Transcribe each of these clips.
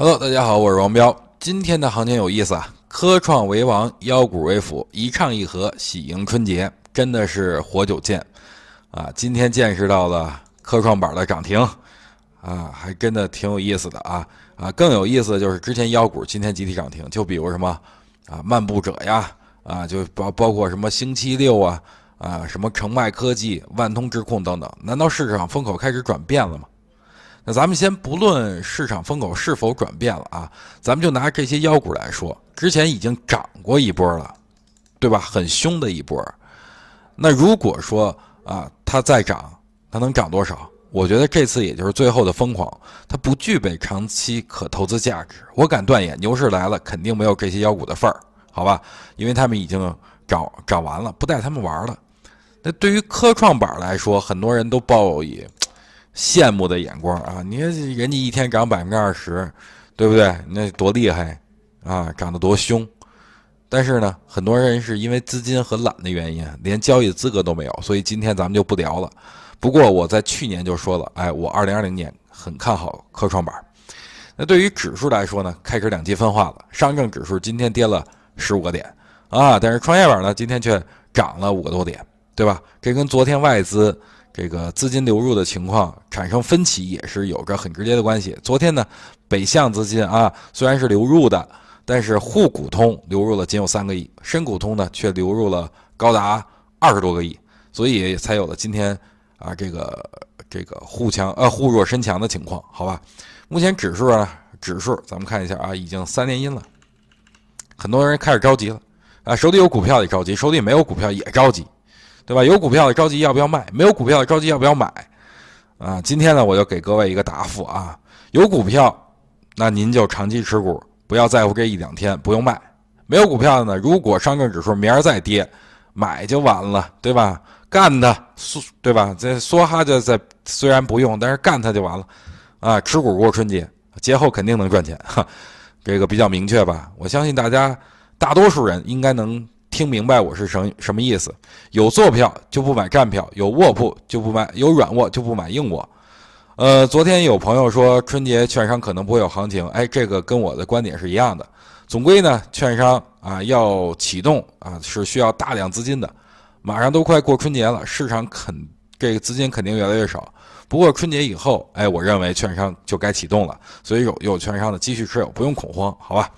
Hello，大家好，我是王彪。今天的行情有意思啊，科创为王，妖股为辅，一唱一和，喜迎春节，真的是活久见啊！今天见识到了科创板的涨停啊，还真的挺有意思的啊啊！更有意思的就是之前妖股今天集体涨停，就比如什么啊漫步者呀啊，就包包括什么星期六啊啊，什么澄迈科技、万通智控等等，难道市场风口开始转变了吗？那咱们先不论市场风口是否转变了啊，咱们就拿这些妖股来说，之前已经涨过一波了，对吧？很凶的一波。那如果说啊，它再涨，它能涨多少？我觉得这次也就是最后的疯狂，它不具备长期可投资价值。我敢断言，牛市来了肯定没有这些妖股的份儿，好吧？因为他们已经涨涨完了，不带他们玩了。那对于科创板来说，很多人都抱以。羡慕的眼光啊！你看人家一天涨百分之二十，对不对？那多厉害啊，涨得多凶！但是呢，很多人是因为资金和懒的原因，连交易资格都没有。所以今天咱们就不聊了。不过我在去年就说了，哎，我二零二零年很看好科创板。那对于指数来说呢，开始两极分化了。上证指数今天跌了十五个点啊，但是创业板呢今天却涨了五个多点，对吧？这跟昨天外资。这个资金流入的情况产生分歧，也是有着很直接的关系。昨天呢，北向资金啊虽然是流入的，但是沪股通流入了仅有三个亿，深股通呢却流入了高达二十多个亿，所以才有了今天啊这个这个沪强呃沪弱深强的情况，好吧？目前指数啊指数，咱们看一下啊，已经三连阴了，很多人开始着急了啊，手里有股票也着急，手里没有股票也着急。对吧？有股票的着急要不要卖？没有股票的着急要不要买？啊，今天呢，我就给各位一个答复啊。有股票，那您就长期持股，不要在乎这一两天，不用卖。没有股票的呢，如果上证指数明儿再跌，买就完了，对吧？干它，对吧？这梭哈就在，虽然不用，但是干它就完了。啊，持股过春节，节后肯定能赚钱，哈，这个比较明确吧？我相信大家大多数人应该能。听明白我是什什么意思？有坐票就不买站票，有卧铺就不买，有软卧就不买硬卧。呃，昨天有朋友说春节券商可能不会有行情，哎，这个跟我的观点是一样的。总归呢，券商啊要启动啊是需要大量资金的，马上都快过春节了，市场肯这个资金肯定越来越少。不过春节以后，哎，我认为券商就该启动了，所以有有券商的继续持有，不用恐慌，好吧？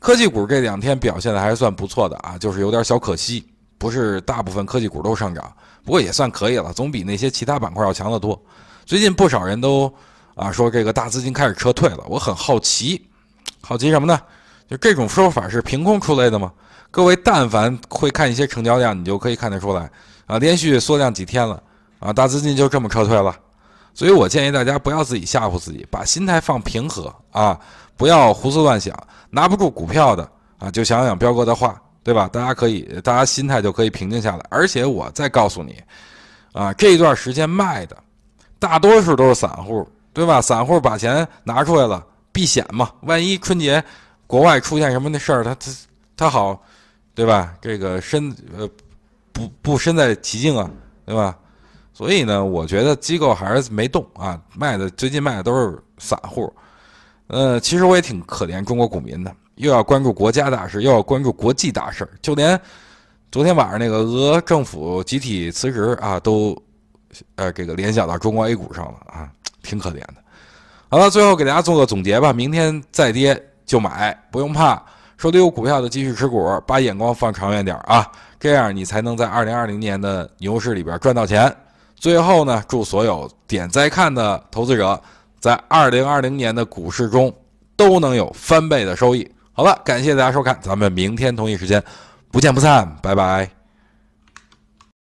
科技股这两天表现的还算不错的啊，就是有点小可惜，不是大部分科技股都上涨，不过也算可以了，总比那些其他板块要强得多。最近不少人都啊说这个大资金开始撤退了，我很好奇，好奇什么呢？就这种说法是凭空出来的吗？各位但凡会看一些成交量，你就可以看得出来啊，连续缩量几天了啊，大资金就这么撤退了。所以我建议大家不要自己吓唬自己，把心态放平和啊，不要胡思乱想。拿不住股票的啊，就想想彪哥的话，对吧？大家可以，大家心态就可以平静下来。而且我再告诉你，啊，这一段时间卖的，大多数都是散户，对吧？散户把钱拿出来了，避险嘛。万一春节国外出现什么的事儿，他他他好，对吧？这个身呃不不身在其境啊，对吧？所以呢，我觉得机构还是没动啊，卖的最近卖的都是散户。呃，其实我也挺可怜中国股民的，又要关注国家大事，又要关注国际大事，就连昨天晚上那个俄政府集体辞职啊，都呃这个联想到中国 A 股上了啊，挺可怜的。好了，最后给大家做个总结吧，明天再跌就买，不用怕，手里有股票的继续持股，把眼光放长远点啊，这样你才能在二零二零年的牛市里边赚到钱。最后呢，祝所有点在看的投资者在二零二零年的股市中都能有翻倍的收益。好了，感谢大家收看，咱们明天同一时间不见不散，拜拜。